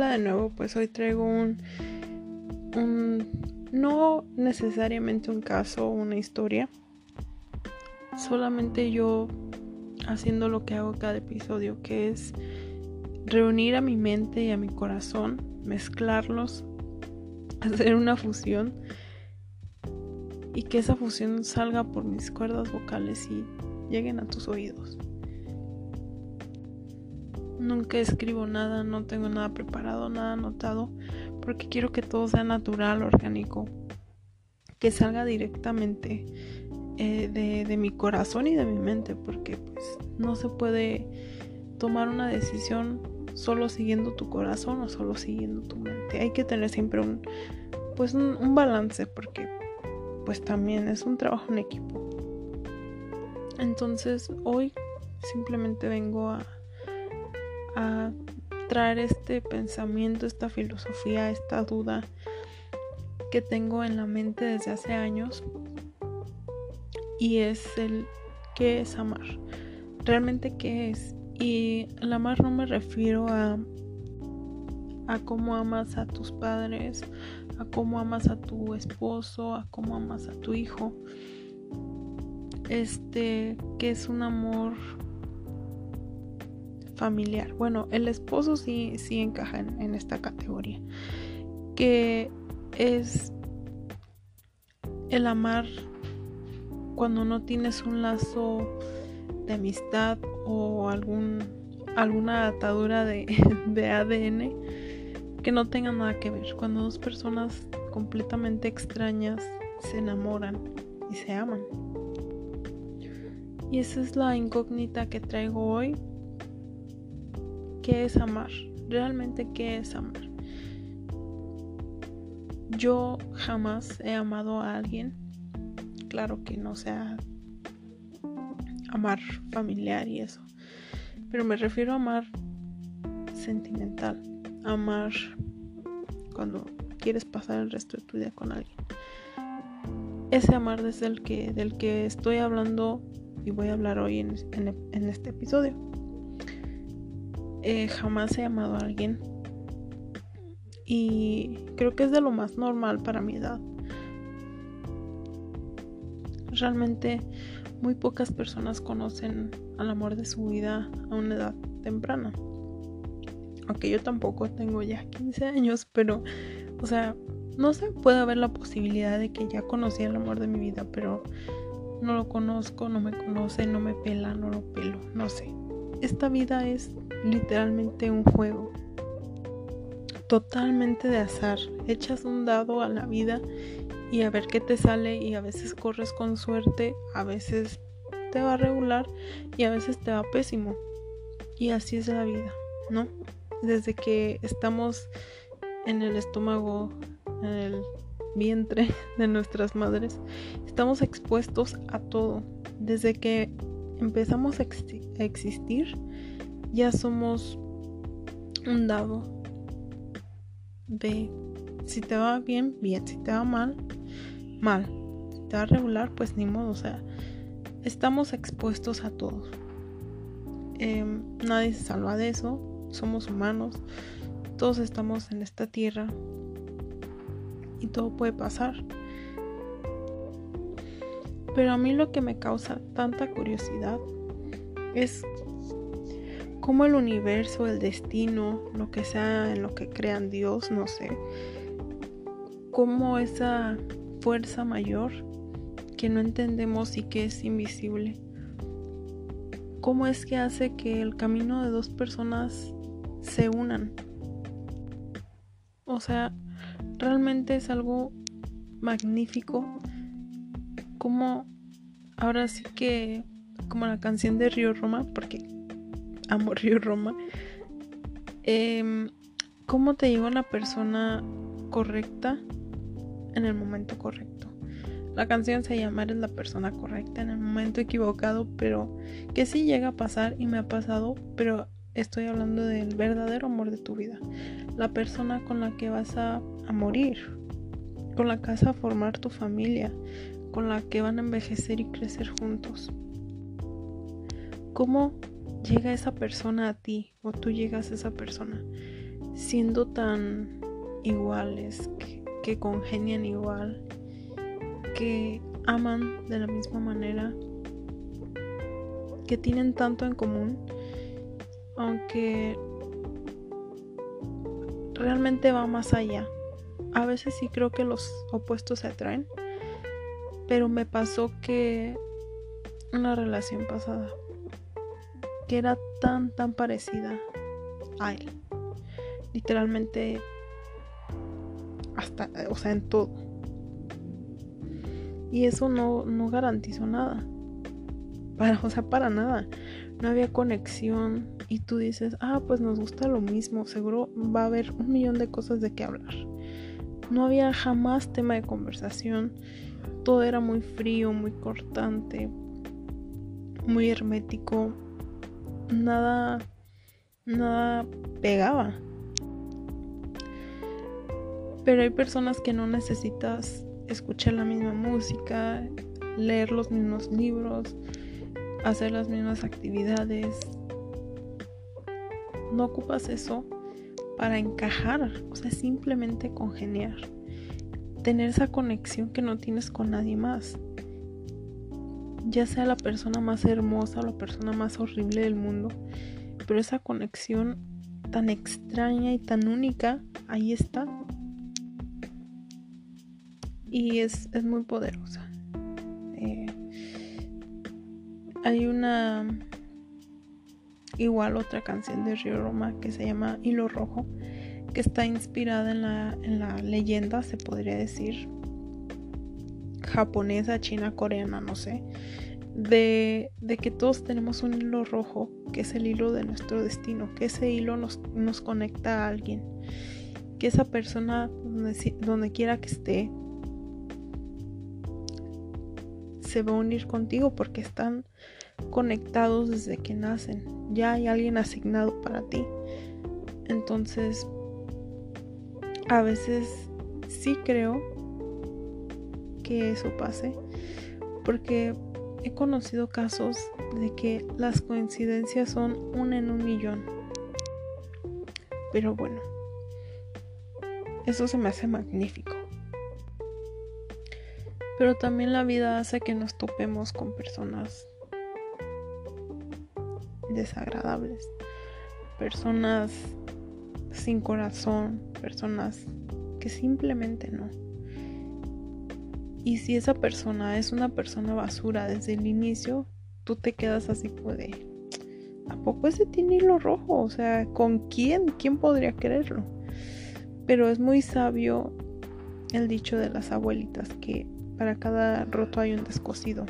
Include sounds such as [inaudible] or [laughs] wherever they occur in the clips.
Hola de nuevo, pues hoy traigo un, un no necesariamente un caso o una historia, solamente yo haciendo lo que hago cada episodio, que es reunir a mi mente y a mi corazón, mezclarlos, [laughs] hacer una fusión y que esa fusión salga por mis cuerdas vocales y lleguen a tus oídos. Nunca escribo nada, no tengo nada preparado, nada anotado, porque quiero que todo sea natural, orgánico, que salga directamente eh, de, de, mi corazón y de mi mente, porque pues no se puede tomar una decisión solo siguiendo tu corazón o solo siguiendo tu mente. Hay que tener siempre un, pues un, un balance, porque pues también es un trabajo en equipo. Entonces hoy simplemente vengo a a traer este pensamiento, esta filosofía, esta duda que tengo en la mente desde hace años y es el qué es amar. Realmente qué es. Y el amar no me refiero a a cómo amas a tus padres, a cómo amas a tu esposo, a cómo amas a tu hijo. Este, que es un amor familiar. Bueno, el esposo sí, sí encaja en, esta categoría. Que es el amar cuando no tienes un lazo de amistad o algún, alguna atadura de, [laughs] de, ADN que no tenga nada que ver. Cuando dos personas completamente extrañas se enamoran y se aman. Y esa es la incógnita que traigo hoy ¿Qué es amar? Realmente, ¿qué es amar? Yo jamás he amado a alguien. Claro que no sea amar familiar y eso. Pero me refiero a amar sentimental. Amar cuando quieres pasar el resto de tu vida con alguien. Ese amar desde el que, del que estoy hablando y voy a hablar hoy en, en este episodio. Eh, jamás he amado a alguien. Y creo que es de lo más normal para mi edad. Realmente muy pocas personas conocen al amor de su vida a una edad temprana. Aunque yo tampoco tengo ya 15 años, pero, o sea, no sé, puede haber la posibilidad de que ya conocí el amor de mi vida, pero no lo conozco, no me conoce, no me pela, no lo pelo, no sé esta vida es literalmente un juego. Totalmente de azar. Echas un dado a la vida y a ver qué te sale y a veces corres con suerte, a veces te va regular y a veces te va pésimo. Y así es la vida, ¿no? Desde que estamos en el estómago, en el vientre [laughs] de nuestras madres, estamos expuestos a todo. Desde que empezamos a, existir, ya somos un dado de si te va bien, bien, si te va mal, mal. Si te va regular, pues ni modo, o sea, estamos expuestos a todo. Em, nadie se salva de eso, somos humanos, todos estamos en esta tierra y todo puede pasar. Pero a mí lo que me causa tanta curiosidad es cómo el universo, el destino, lo que sea en lo que crean Dios, no sé, cómo esa fuerza mayor que no entendemos y que es invisible, cómo es que hace que el camino de dos personas se unan. O sea, realmente es algo magnífico como ahora sí que como la canción de Río Roma, porque [laughs] amo Río Roma, em, cómo te llega una persona correcta en el momento correcto. La canción se llama Eres la persona correcta en el momento equivocado, pero que sí llega a pasar y me ha pasado, pero estoy hablando del verdadero amor de tu vida. La persona con la que vas a, a morir, con la que vas a formar tu familia, con la que van a envejecer y crecer juntos. ¿Cómo llega esa persona a ti o tú llegas a esa persona? siendo tan iguales, que, congenian igual, que aman de la misma manera, que tienen tanto en común, aunque realmente va más allá. A veces sí creo que los opuestos se atraen, pero me pasó que una relación pasada que era tan tan parecida a él literalmente hasta, o sea, en todo. Y eso no, no garantizó nada. Para, o sea, para nada. No había conexión. Y tú dices, ah, pues nos gusta lo mismo. Seguro va a haber un millón de cosas de qué hablar. No había jamás tema de conversación. Todo era muy frío, muy cortante, muy hermético. Nada, nada pegaba. Pero hay personas que no necesitas escuchar la misma música, leer los mismos libros, hacer las mismas actividades. No ocupas eso para encajar, o sea, simplemente congeniar. Tener esa conexión que no tienes con nadie más. Ya sea la persona más hermosa o la persona más horrible del mundo, pero esa conexión tan extraña y tan única, ahí está y es, muy poderosa. Eh, hay una igual otra canción de Río Roma que se llama Hilo Rojo, que está inspirada en la, en la leyenda, se podría decir, japonesa, china, coreana, no sé, de, de, que todos tenemos un hilo rojo, que es el hilo de nuestro destino, que ese hilo nos, nos conecta a alguien, que esa persona, donde, donde quiera que esté, se va a unir contigo porque están conectados desde que nacen. Ya hay alguien asignado para ti. Entonces, a veces sí creo que eso pase porque he conocido casos de que las coincidencias son una en un millón. Pero bueno, eso se me hace magnífico. Pero también la vida hace que nos topemos con personas desagradables, personas sin corazón, personas que simplemente no. Y si esa persona es una persona basura desde el inicio, tú te quedas así como de, ¿a poco ese tiene hilo rojo? O sea, ¿con quién? ¿Quién podría quererlo? Pero es muy sabio el dicho de las abuelitas que para cada roto hay un descosido.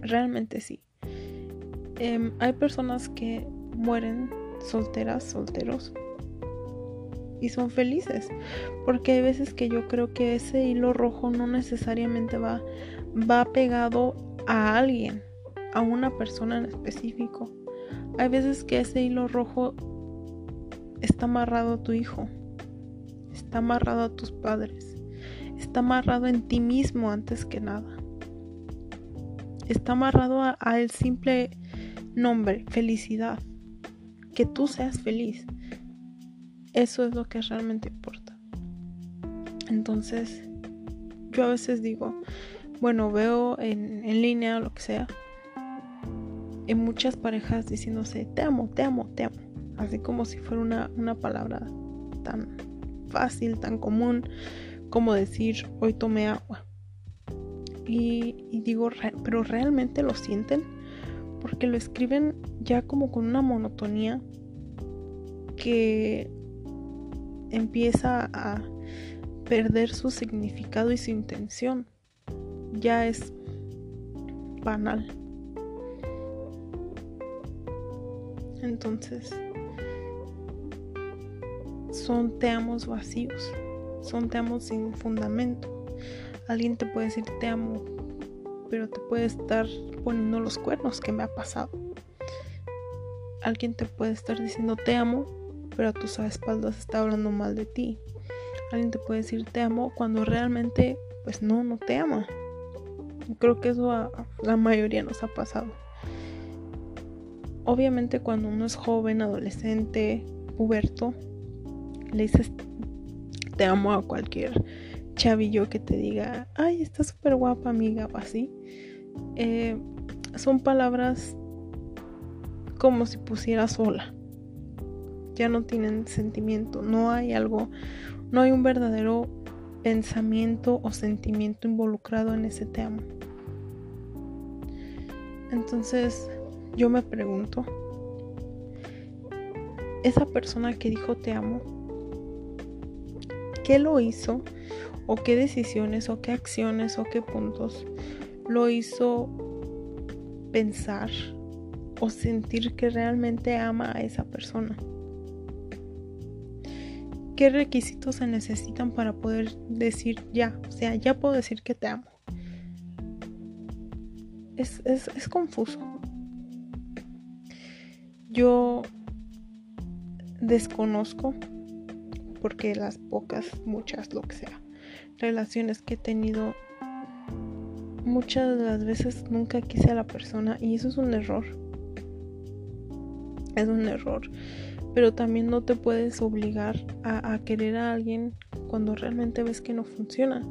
Realmente sí. Em, hay personas que mueren solteras, solteros y son felices. Porque hay veces que yo creo que ese hilo rojo no necesariamente va, va pegado a alguien, a una persona en específico. Hay veces que ese hilo rojo está amarrado a tu hijo, está amarrado a tus padres, está amarrado en ti mismo antes que nada. Está amarrado al simple nombre, felicidad. Que tú seas feliz. Eso es lo que realmente importa. Entonces, yo a veces digo, bueno, veo en, en línea o lo que sea, en muchas parejas diciéndose, te amo, te amo, te amo. Así como si fuera una, una palabra tan fácil, tan común, como decir hoy tomé agua. Y, digo, pero realmente lo sienten porque lo escriben ya como con una monotonía que empieza a perder su significado y su intención. Ya es banal. Entonces, son te amos vacíos son te amo sin fundamento. Alguien te puede decir te amo, pero te puede estar poniendo los cuernos que me ha pasado. Alguien te puede estar diciendo te amo, pero a tus espaldas está hablando mal de ti. Alguien te puede decir te amo cuando realmente pues no, no te ama. Creo que eso a la mayoría nos ha pasado. Obviamente cuando uno es joven, adolescente, puberto, le dices te amo a cualquier chavillo que te diga, ay, está súper guapa amiga o así, eh, son palabras como si pusiera sola. Ya no tienen sentimiento, no hay algo, no hay un verdadero pensamiento o sentimiento involucrado en ese te amo. Entonces yo me pregunto, esa persona que dijo te amo, ¿qué lo hizo? ¿O qué decisiones o qué acciones o qué puntos lo hizo pensar o sentir que realmente ama a esa persona? ¿Qué requisitos se necesitan para poder decir ya? O sea, ya puedo decir que te amo. Es, es confuso. Yo desconozco porque las pocas, muchas, lo que sea, relaciones que he tenido, muchas de las veces nunca quise a la persona y eso es un error. Es un error. Pero también no te puedes obligar a, querer a alguien cuando realmente ves que no funciona.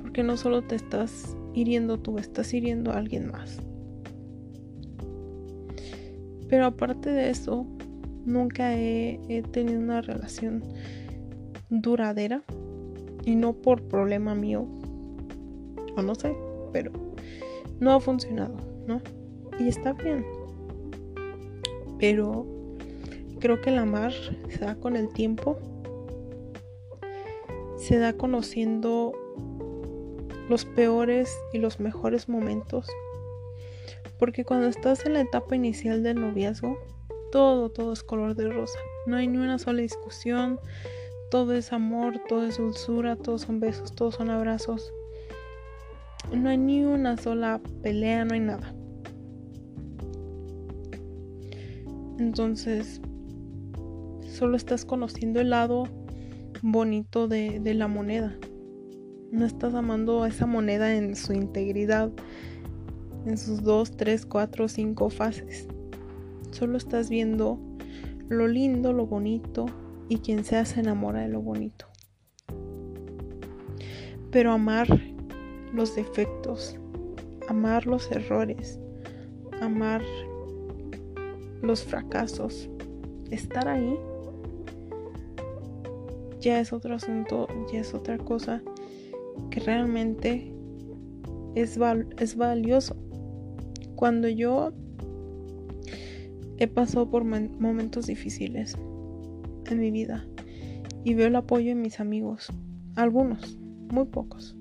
Porque no solo te estás hiriendo tú, estás hiriendo a alguien más. Pero aparte de eso, nunca he, tenido una relación duradera y no por problema mío o no sé, pero no ha funcionado, ¿no? Y está bien. Pero creo que el amar se da con el tiempo, se da conociendo los peores y los mejores momentos. Porque cuando estás en la etapa inicial del noviazgo, todo, todo es color de rosa. No hay ni una sola discusión, todo es amor, todo es dulzura, todos son besos, todos son abrazos. No hay ni una sola pelea, no hay nada. Entonces, solo estás conociendo el lado bonito de, de la moneda. No estás amando a esa moneda en su integridad, en sus dos, tres, cuatro, cinco fases. Solo estás viendo lo lindo, lo bonito, y quien sea se enamora de lo bonito. Pero amar los defectos, amar los errores, amar los fracasos, estar ahí, ya es otro asunto, ya es otra cosa que realmente es, es valioso. Cuando yo he pasado por momentos difíciles, en mi vida y veo el apoyo en mis amigos. Algunos, muy pocos.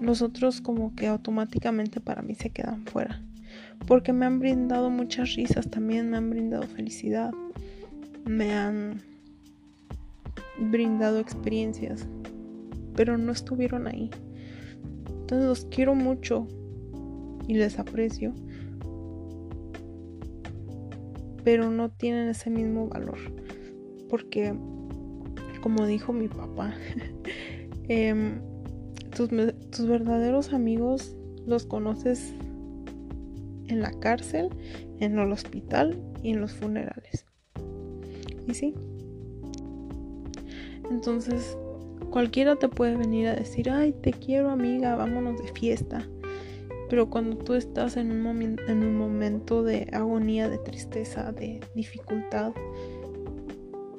Los otros como que automáticamente para mí se quedan fuera. Porque me han brindado muchas risas, también me han brindado felicidad. Me han brindado experiencias. Pero no estuvieron ahí. Entonces los quiero mucho y les aprecio pero no tienen ese mismo valor. Porque, como dijo mi papá, [laughs] em, tus, tus verdaderos amigos los conoces en la cárcel, en el hospital y en los funerales. Y sí. Entonces, cualquiera te puede venir a decir, ay, te quiero amiga, vámonos de fiesta. Pero cuando tú estás en un, en un momento de agonía, de tristeza, de dificultad,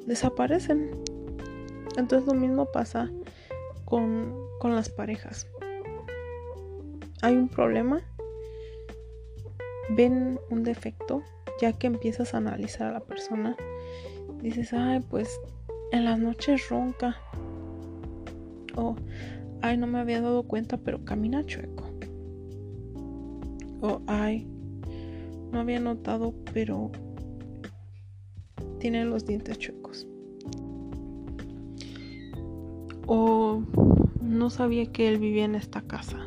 desaparecen. Entonces lo mismo pasa con, con las parejas. Hay un problema, ven un defecto, ya que empiezas a analizar a la persona, dices, ay, pues en las noches ronca. O, ay, no me había dado cuenta, pero camina chueco o ay, no había notado, pero tiene los dientes chuecos. O no sabía que él vivía en esta casa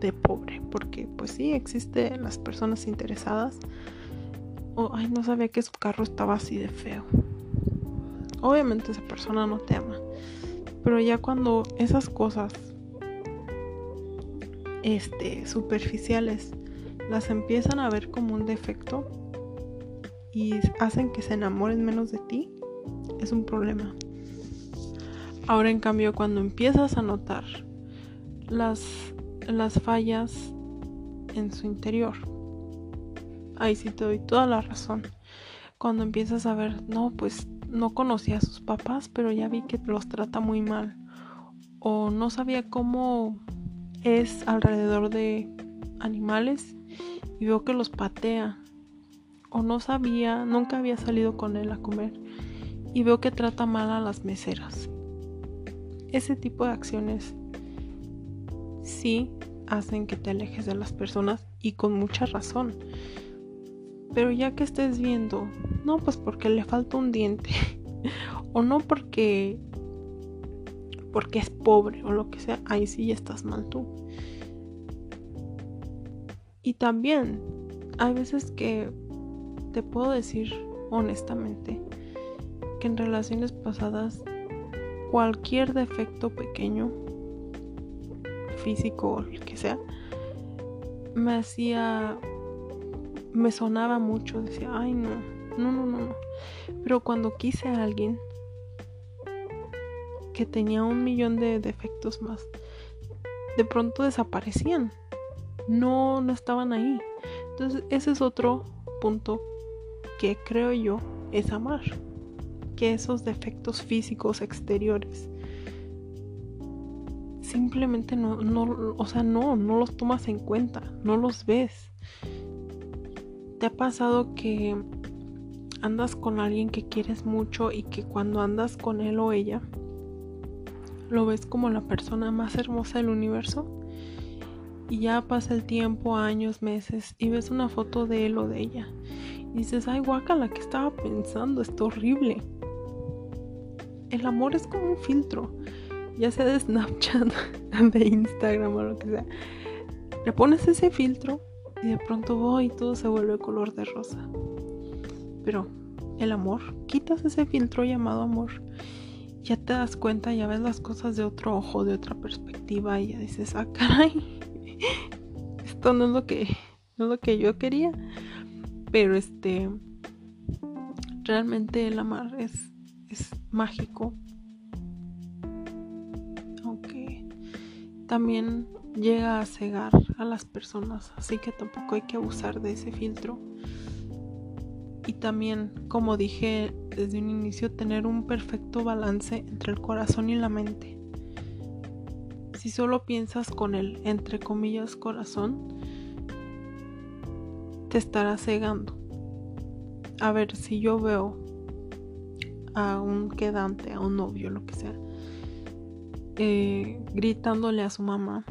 de pobre, porque pues sí existen las personas interesadas. O ay, no sabía que su carro estaba así de feo. Obviamente esa persona no te ama. Pero ya cuando esas cosas este, superficiales las empiezan a ver como un defecto y hacen que se enamoren menos de ti, es un problema. Ahora en cambio cuando empiezas a notar las, las fallas en su interior, ahí sí te doy toda la razón. Cuando empiezas a ver, no, pues no conocía a sus papás, pero ya vi que los trata muy mal. O no sabía cómo es alrededor de animales y veo que los patea. O no sabía, nunca había salido con él a comer y veo que trata mal a las meseras. Ese tipo de acciones sí hacen que te alejes de las personas y con mucha razón. Pero ya que estés viendo, no, pues porque le falta un diente, [laughs] o no porque porque es pobre o lo que sea, ahí sí estás mal tú. Y también hay veces que te puedo decir honestamente que en relaciones pasadas cualquier defecto pequeño, físico o lo que sea, me hacía, me sonaba mucho, decía, ay no, no, no, no, no. Pero cuando quise a alguien que tenía un millón de defectos más, de pronto desaparecían, no, no estaban ahí. Entonces ese es otro punto que creo yo es amar que esos defectos físicos exteriores simplemente no, no, o sea, no, no los tomas en cuenta, no los ves. ¿Te ha pasado que andas con alguien que quieres mucho y que cuando andas con él o ella lo ves como la persona más hermosa del universo? Y ya pasa el tiempo, años, meses, y ves una foto de él o de ella. Y dices, ay, guaca, la que estaba pensando, está horrible el amor es como un filtro, ya sea de Snapchat, [laughs] de Instagram o lo que sea. Le pones ese filtro y de pronto voy y todo se vuelve color de rosa. Pero el amor, quitas ese filtro llamado amor, ya te das cuenta, ya ves las cosas de otro ojo, de otra perspectiva y ya dices, ah, caray, [laughs] esto no es lo que, no es lo que yo quería. Pero este, realmente el amar es es mágico. Aunque también llega a cegar a las personas, así que tampoco hay que abusar de ese filtro. Y también, como dije desde un inicio, tener un perfecto balance entre el corazón y la mente. Si solo piensas con el, entre comillas, corazón, te estará cegando. A ver, si yo veo a un quedante, a un novio, lo que sea, eh, gritándole a su mamá.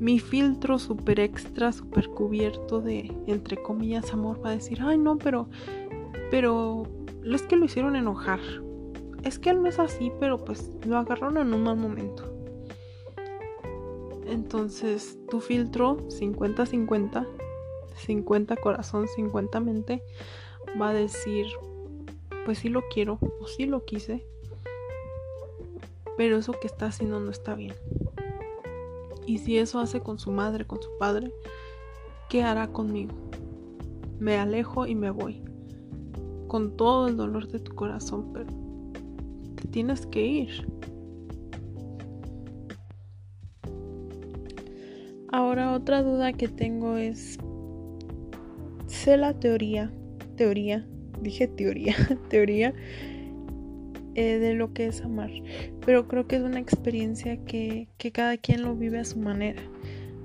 Mi filtro super extra, super cubierto de, entre comillas, amor va a decir, ay no, pero, pero, es que lo hicieron enojar. Es que él no es así, pero pues lo agarraron en un mal momento. Entonces, tu filtro 50-50, 50 corazón, 50 mente, va a decir, pues sí lo quiero o sí lo quise, pero eso que está haciendo no está bien. Y si eso hace con su madre, con su padre, ¿qué hará conmigo? Me alejo y me voy, con todo el dolor de tu corazón, pero te tienes que ir. Ahora otra duda que tengo es, sé la teoría, teoría dije teoría, [laughs] teoría eh, de lo que es amar. Pero creo que es una experiencia que, que cada quien lo vive a su manera.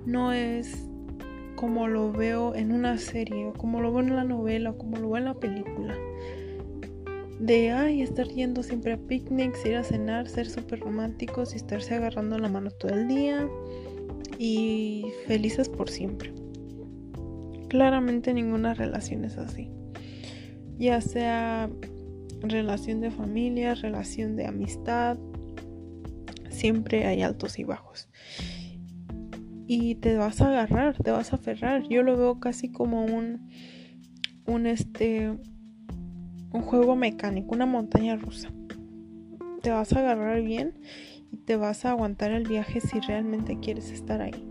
No es como lo veo en una serie, o como lo veo en la novela, o como lo veo en la película. De, ay, estar yendo siempre a picnics, ir a cenar, ser súper románticos y estarse agarrando la mano todo el día y felices por siempre. Claramente ninguna relación es así ya sea relación de familia, relación de amistad, siempre hay altos y bajos. Y te vas a agarrar, te vas a aferrar. Yo lo veo casi como un un este un juego mecánico, una montaña rusa. Te vas a agarrar bien y te vas a aguantar el viaje si realmente quieres estar ahí.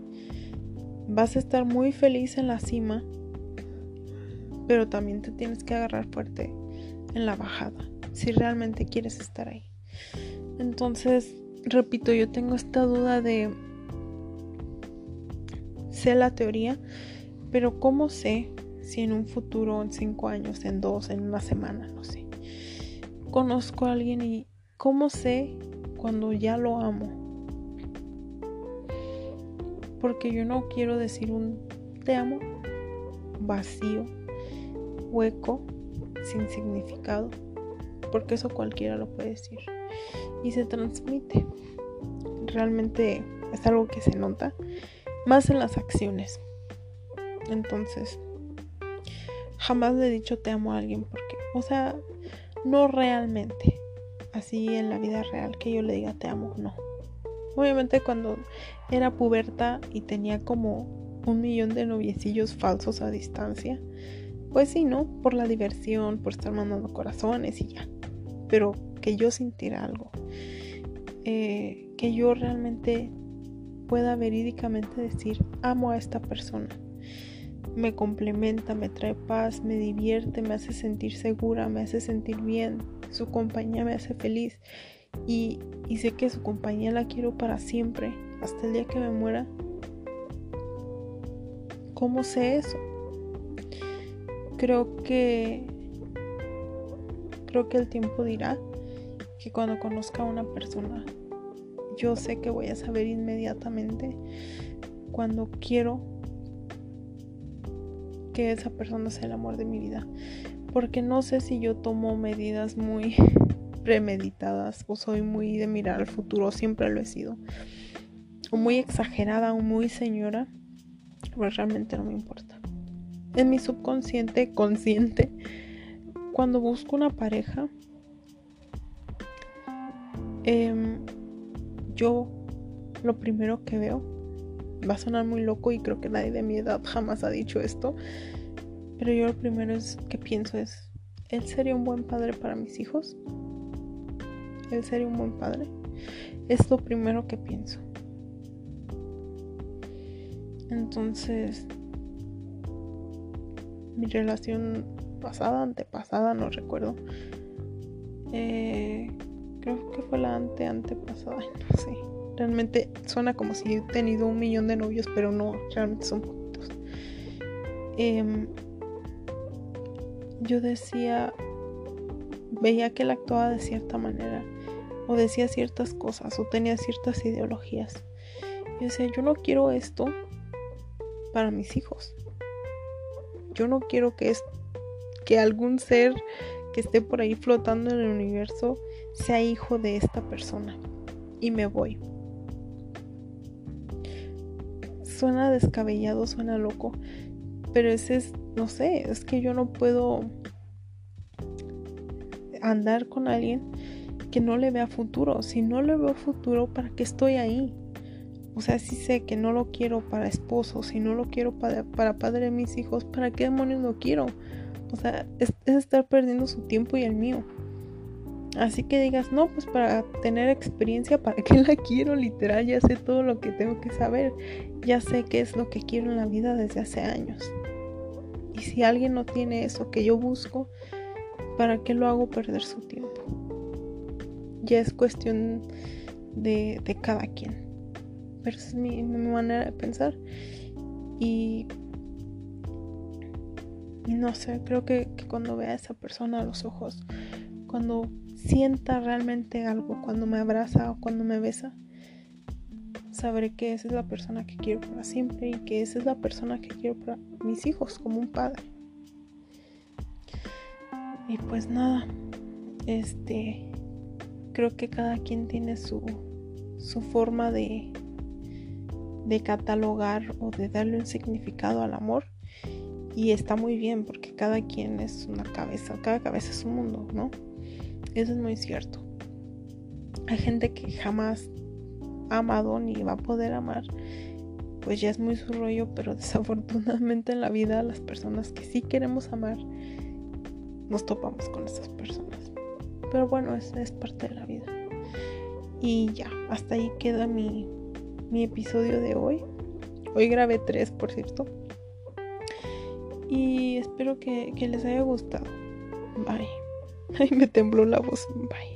Vas a estar muy feliz en la cima pero también te tienes que agarrar fuerte en la bajada. si realmente quieres estar ahí. Entonces, repito, yo tengo esta duda de sé la teoría, pero ¿cómo sé si en un futuro, en cinco años, en dos, en una semana, no sé, conozco a alguien y cómo sé cuando ya lo amo? Porque yo no quiero decir un te amo vacío, hueco, sin significado, porque eso cualquiera lo puede decir y se transmite. Realmente es algo que se nota más en las acciones. Entonces, jamás le he dicho te amo a alguien porque, o sea, no realmente, así en la vida real, que yo le diga te amo, no. Obviamente cuando era puberta y tenía como un millón de noviecillos falsos a distancia, pues sí, ¿no? Por la diversión, por estar mandando corazones y ya. Pero que yo sintiera algo. Eh, que yo realmente pueda verídicamente decir, amo a esta persona. Me complementa, me trae paz, me divierte, me hace sentir segura, me hace sentir bien. Su compañía me hace feliz. Y, y sé que su compañía la quiero para siempre, hasta el día que me muera. ¿Cómo sé eso? Creo que creo que el tiempo dirá que cuando conozca a una persona yo sé que voy a saber inmediatamente cuando quiero que esa persona sea el amor de mi vida. Porque no sé si yo tomo medidas muy premeditadas o soy muy de mirar al futuro, siempre lo he sido. O muy exagerada o muy señora, pues realmente no me importa. En mi subconsciente, consciente, cuando busco una pareja, eh, yo lo primero que veo va a sonar muy loco y creo que nadie de mi edad jamás ha dicho esto, pero yo lo primero es que pienso es, ¿él sería un buen padre para mis hijos? ¿Él sería un buen padre? Es lo primero que pienso. Entonces, mi relación pasada, antepasada, no recuerdo. Eh, creo que fue la ante antepasada, [laughs] no sé. Realmente suena como si he tenido un millón de novios, pero no, realmente son poquitos. Em, yo decía, veía que él actuaba de cierta manera, o decía ciertas cosas, o tenía ciertas ideologías. Yo decía, yo no quiero esto para mis hijos. Yo no quiero que, es, que algún ser que esté por ahí flotando en el universo sea hijo de esta persona. Y me voy. Suena descabellado, suena loco. Pero ese es, no sé, es que yo no puedo andar con alguien que no le vea futuro. Si no le veo futuro, ¿para qué estoy ahí? O sea, si sé que no lo quiero para esposo, si no lo quiero para, para padre de mis hijos, ¿para qué demonios lo quiero? O sea, es, estar perdiendo su tiempo y el mío. Así que digas, no, pues para tener experiencia, ¿para qué la quiero? Literal, ya sé todo lo que tengo que saber. Ya sé qué es lo que quiero en la vida desde hace años. Y si alguien no tiene eso que yo busco, ¿para qué lo hago perder su tiempo? Ya es cuestión de, de cada quien. Mi, mi manera de pensar. Y no sé, creo que, cuando vea a esa persona a los ojos, cuando sienta realmente algo, cuando me abraza o cuando me besa, sabré que esa es la persona que quiero para siempre y que esa es la persona que quiero para mis hijos como un padre. Y pues nada, este, creo que cada quien tiene su, su forma de, de catalogar o de darle un significado al amor. Y está muy bien porque cada quien es una cabeza, cada cabeza es un mundo, ¿no? Eso es muy cierto. Hay gente que jamás ha amado ni va a poder amar, pues ya es muy su rollo, pero [laughs] desafortunadamente en la vida las personas que sí queremos amar, nos topamos con esas personas. Pero bueno, es, es parte de la vida. Y ya, hasta ahí queda mi, mi episodio de hoy. Hoy grabé tres, por cierto. Y espero que, les haya gustado. Bye. [laughs] Ay, me tembló la voz. Bye.